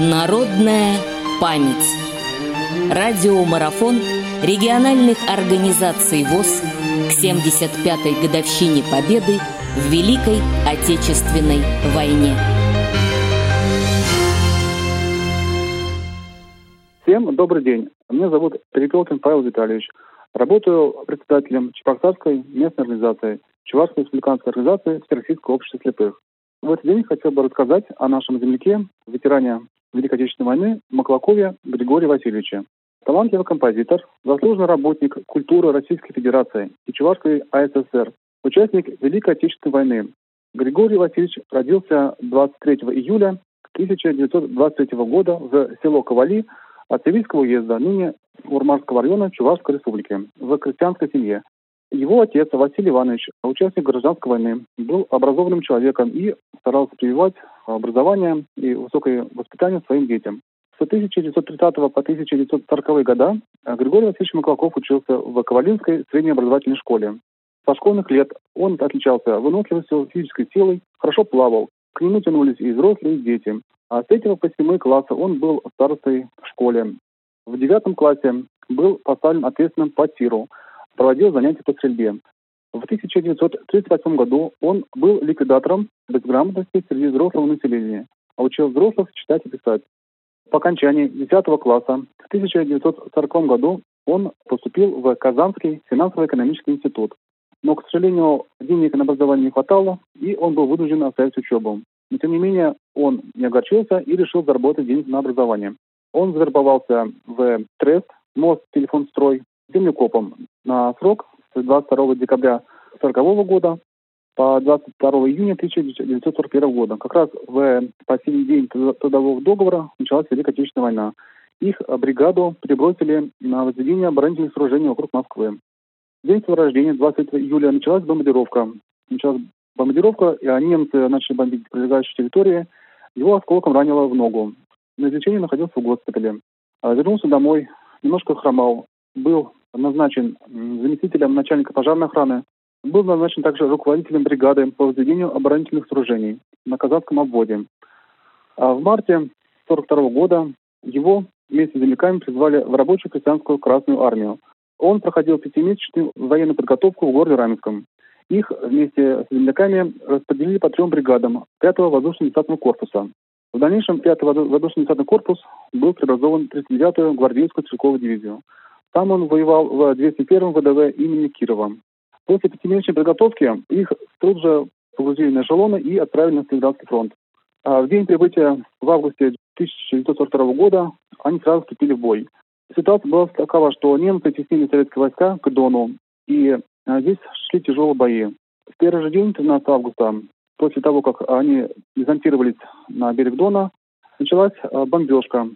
Народная память. Радиомарафон региональных организаций ВОЗ к 75-й годовщине Победы в Великой Отечественной войне. Всем добрый день. Меня зовут Перепелкин Павел Витальевич. Работаю председателем Чебоксарской местной организации, Чувашской республиканской организации Всероссийского общества слепых. В этот день хотел бы рассказать о нашем земляке, ветеране Великой Отечественной войны Маклакове Григории Васильевиче. Талантливый композитор, заслуженный работник культуры Российской Федерации и Чувашской АССР, участник Великой Отечественной войны. Григорий Васильевич родился 23 июля 1923 года в село Ковали от Севильского уезда, ныне Урмарского района Чувашской республики, в крестьянской семье. Его отец Василий Иванович, участник гражданской войны, был образованным человеком и старался прививать образование и высокое воспитание своим детям. С 1930 по 1940 года Григорий Васильевич Маклаков учился в Ковалинской средней образовательной школе. Со школьных лет он отличался выносливостью, физической силой, хорошо плавал. К нему тянулись и взрослые, и дети. А с 3 по 7 класса он был старостой в школе. В девятом классе был поставлен ответственным по тиру – проводил занятия по стрельбе. В 1938 году он был ликвидатором безграмотности среди взрослого населения, а учил взрослых читать и писать. По окончании 10 класса в 1940 году он поступил в Казанский финансово-экономический институт. Но, к сожалению, денег на образование не хватало, и он был вынужден оставить учебу. Но, тем не менее, он не огорчился и решил заработать деньги на образование. Он завербовался в ТРЕСТ, мост, телефон, строй, землекопом на срок с 22 декабря 1940 года по 22 июня 1941 года. Как раз в последний день трудового договора началась Великая Отечественная война. Их бригаду перебросили на возведение оборонительных сооружений вокруг Москвы. День своего рождения, 20 июля, началась бомбардировка. Началась бомбардировка, и немцы начали бомбить прилегающие территории. Его осколком ранило в ногу. На излечении находился в госпитале. А вернулся домой, немножко хромал. Был назначен заместителем начальника пожарной охраны, был назначен также руководителем бригады по возведению оборонительных сооружений на Казахском обводе. А в марте 1942 года его вместе с земляками призвали в рабочую крестьянскую Красную армию. Он проходил пятимесячную военную подготовку в городе Раменском. Их вместе с земляками распределили по трем бригадам 5-го воздушно-десантного корпуса. В дальнейшем 5-й воздушно-десантный корпус был преобразован в 39-ю гвардейскую стрелковую дивизию. Там он воевал в 201-м ВДВ имени Кирова. После пятимесячной подготовки их тут же погрузили на эшелоны и отправили на Сталинградский фронт. А в день прибытия в августе 1942 года они сразу вступили в бой. Ситуация была такова, что немцы теснили советские войска к Дону, и а, здесь шли тяжелые бои. В первый же день, 13 августа, после того, как они дезонтировались на берег Дона, началась а, бомбежка.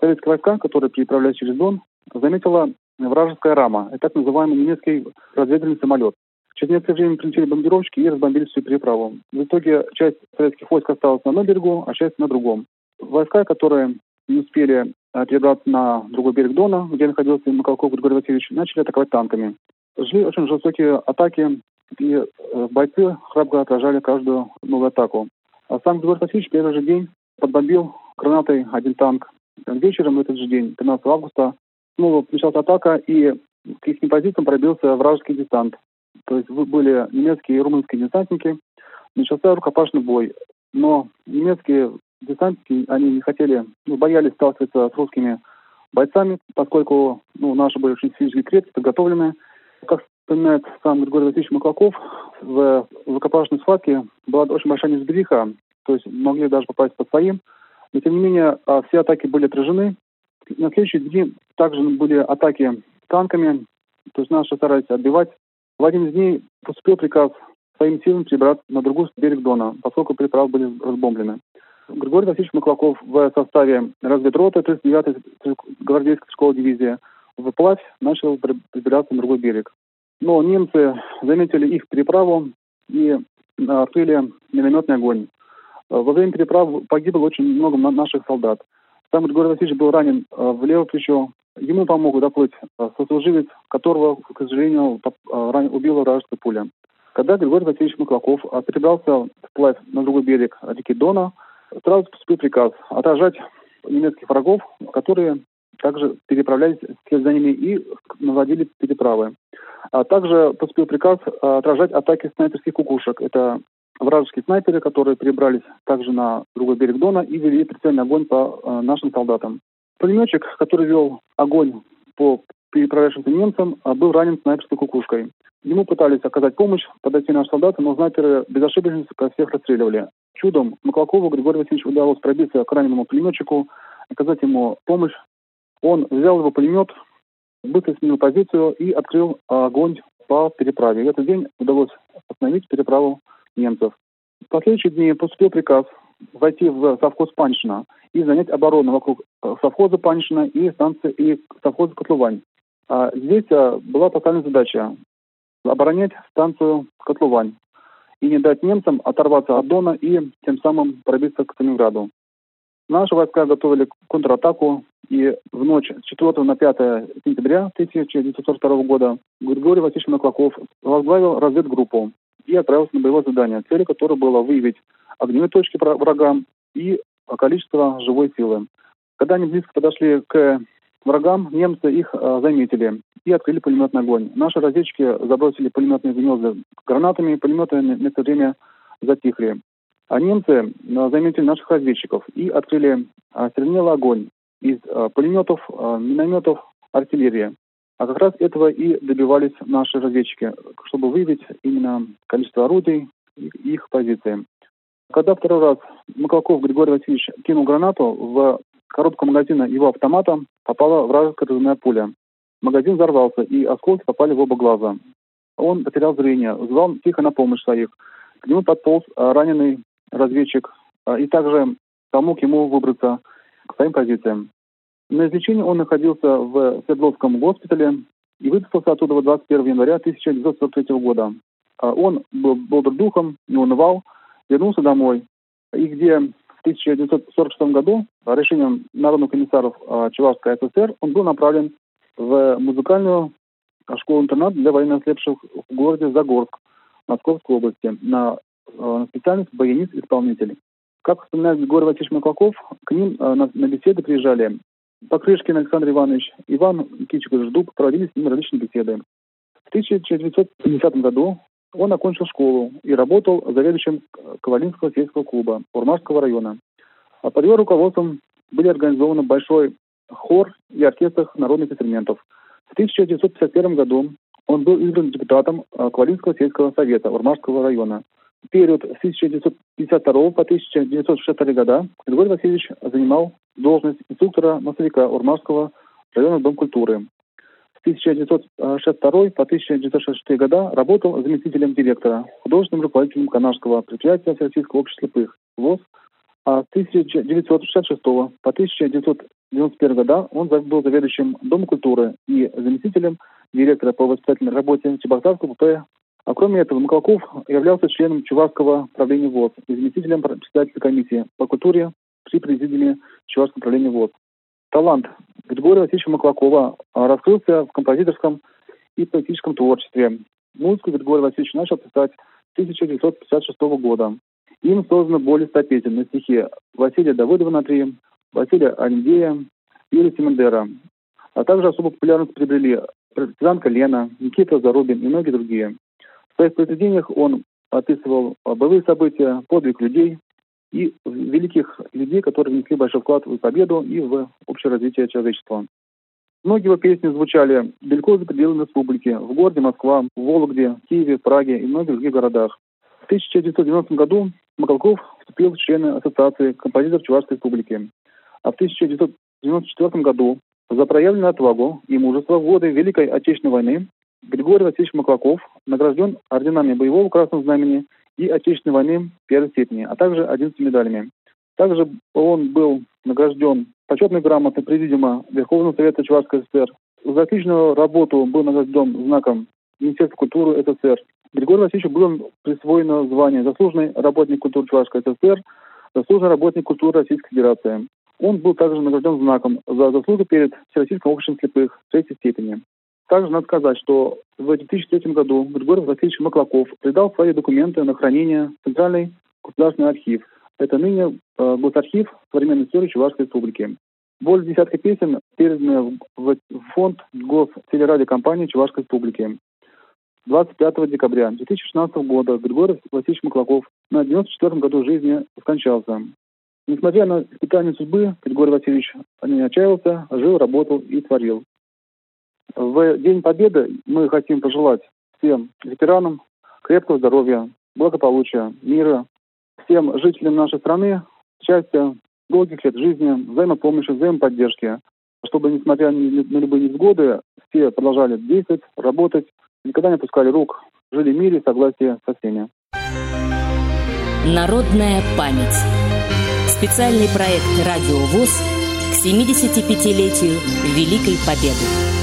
Советские войска, которые переправлялись через Дон, заметила вражеская рама, это так называемый немецкий разведывательный самолет. Через некоторое время прилетели бомбардировщики и разбомбили всю переправу. В итоге часть советских войск осталась на одном берегу, а часть на другом. Войска, которые не успели перебраться на другой берег Дона, где находился Макалков Григорий Васильевич, начали атаковать танками. Жили очень жестокие атаки, и э, бойцы храбро отражали каждую новую атаку. А сам Григорий Васильевич первый же день подбомбил гранатой один танк. Вечером в этот же день, 15 августа, снова началась атака, и к их позициям пробился вражеский десант. То есть были немецкие и румынские десантники. Начался рукопашный бой. Но немецкие десантники, они не хотели, ну, боялись сталкиваться с русскими бойцами, поскольку ну, наши были очень физически крепкие, подготовленные. Как вспоминает сам Григорий Васильевич Маклаков, в рукопашной схватке была очень большая неразбериха, то есть могли даже попасть под своим. Но, тем не менее, а, все атаки были отражены, на следующий день также были атаки танками, то есть наши старались отбивать. В один из дней поступил приказ своим силам перебраться на другой берег Дона, поскольку переправы были разбомблены. Григорий Васильевич Маклаков в составе разведроты 39-й гвардейской школы дивизии вплавь начал перебираться на другой берег. Но немцы заметили их переправу и открыли минометный огонь. Во время переправы погибло очень много наших солдат. Там Григорий Васильевич был ранен э, в левое плечо. Ему помог доплыть э, сослуживец, которого, к сожалению, э, убила вражеская пуля. Когда Григорий Васильевич Маклаков перебрался вплавь на другой берег реки Дона, сразу поступил приказ отражать немецких врагов, которые также переправлялись вслед за ними и наводили переправы. А также поступил приказ отражать атаки снайперских кукушек. Это вражеские снайперы, которые перебрались также на другой берег Дона и вели прицельный огонь по э, нашим солдатам. Пулеметчик, который вел огонь по переправлявшимся немцам, э, был ранен снайперской кукушкой. Ему пытались оказать помощь, подойти наши солдаты, но снайперы безошибочно всех расстреливали. Чудом Маклакову Григорию Васильевичу удалось пробиться к раненому пулеметчику, оказать ему помощь. Он взял его пулемет, быстро сменил позицию и открыл огонь по переправе. И этот день удалось остановить переправу немцев. В последующие дни поступил приказ войти в совхоз Паншина и занять оборону вокруг э, совхоза Паншина и станции и совхоза Котлувань. А здесь а, была поставлена задача оборонять станцию Котлувань и не дать немцам оторваться от Дона и тем самым пробиться к Сталинграду. Наши войска готовили контратаку, и в ночь с 4 на 5 сентября 1942 года Григорий Васильевич Маклаков возглавил разведгруппу и отправился на боевое задание, целью которого было выявить огневые точки врага и количество живой силы. Когда они близко подошли к врагам, немцы их э, заметили и открыли пулеметный огонь. Наши разведчики забросили пулеметные гнезда гранатами, пулеметы на это время затихли. А немцы э, заметили наших разведчиков и открыли э, стрельнелый огонь из пулеметов, минометов, артиллерии. А как раз этого и добивались наши разведчики, чтобы выявить именно количество орудий и их позиции. Когда второй раз Маклаков Григорий Васильевич кинул гранату, в коробку магазина его автомата попала вражеская разрывная пуля. Магазин взорвался, и осколки попали в оба глаза. Он потерял зрение, звал тихо на помощь своих. К нему подполз а, раненый разведчик а, и также помог ему выбраться к своим позициям. На излечении он находился в Свердловском госпитале и выписался оттуда 21 января 1943 года. А он был бодр духом, не унывал, вернулся домой, и где в 1946 году решением народных комиссаров а, Чувашской ССР он был направлен в музыкальную школу-интернат для военнослепших в городе Загорск Московской области на, а, специальность баянист-исполнитель. Как вспоминает Григорий Васильевич Маклаков, к ним на, на беседы приезжали Покрышкин Александр Иванович, Иван Никитичевич Ждуб проводили с ним различные беседы. В 1950 году он окончил школу и работал заведующим Ковалинского сельского клуба Урмашского района. А под его руководством были организованы большой хор и оркестр народных инструментов. В 1951 году он был избран депутатом Ковалинского сельского совета Урмашского района период с 1952 по 1962 года Григорий Васильевич занимал должность инструктора массовика Урмарского района Дом культуры. С 1962 по 1966 года работал заместителем директора, художественным руководителем Канадского предприятия Всероссийского общества слепых ВОЗ, а с 1966 по 1991 года он был заведующим Дома культуры и заместителем директора по воспитательной работе Чебоксарского ПП а кроме этого, Маклаков являлся членом Чувашского правления ВОЗ и заместителем председателя комиссии по культуре при президиуме Чувашского правления ВОЗ. Талант Григория Васильевича Маклакова а, раскрылся в композиторском и поэтическом творчестве. Музыку Григорий Васильевич начал писать с 1956 года. Им создано более 100 песен на стихи Василия Давыдова на три, Василия Андея, Юрия Симендера. А также особо популярность приобрели партизанка Лена, Никита Зарубин и многие другие. В своих произведениях он описывал боевые события, подвиг людей и великих людей, которые внесли большой вклад в победу и в общее развитие человечества. Многие его песни звучали далеко за пределами республики, в городе Москва, в Вологде, Киеве, Праге и многих других городах. В 1990 году Макалков вступил в члены Ассоциации композиторов Чувашской республики. А в 1994 году за проявленную отвагу и мужество в годы Великой Отечественной войны Григорий Васильевич Маклаков награжден орденами Боевого Красного Знамени и Отечественной войны первой степени, а также 11 медалями. Также он был награжден почетной грамотой Президиума Верховного Совета Чувашской ССР. За отличную работу был награжден знаком Министерства культуры СССР. Григорию Васильевичу было присвоено звание «Заслуженный работник культуры Чувашской ССР», «Заслуженный работник культуры Российской Федерации». Он был также награжден знаком за заслугу перед Всероссийским обществом слепых третьей степени. Также надо сказать, что в 2003 году Григорий Васильевич Маклаков придал свои документы на хранение в Центральный государственный архив. Это ныне э, Госархив современной истории Чувашской Республики. Более десятка песен переданы в фонд гостелерадиокомпании Чувашской Республики. 25 декабря 2016 года Григорий Васильевич Маклаков на 94 году жизни скончался. Несмотря на испытания судьбы, Григорий Васильевич не отчаялся, жил, работал и творил. В День Победы мы хотим пожелать всем ветеранам крепкого здоровья, благополучия, мира, всем жителям нашей страны счастья, долгих лет жизни, взаимопомощи, взаимоподдержки, чтобы, несмотря на любые невзгоды, все продолжали действовать, работать, никогда не опускали рук, жили в мире, согласии со всеми. Народная память. Специальный проект «Радио ВОЗ» к 75-летию Великой Победы.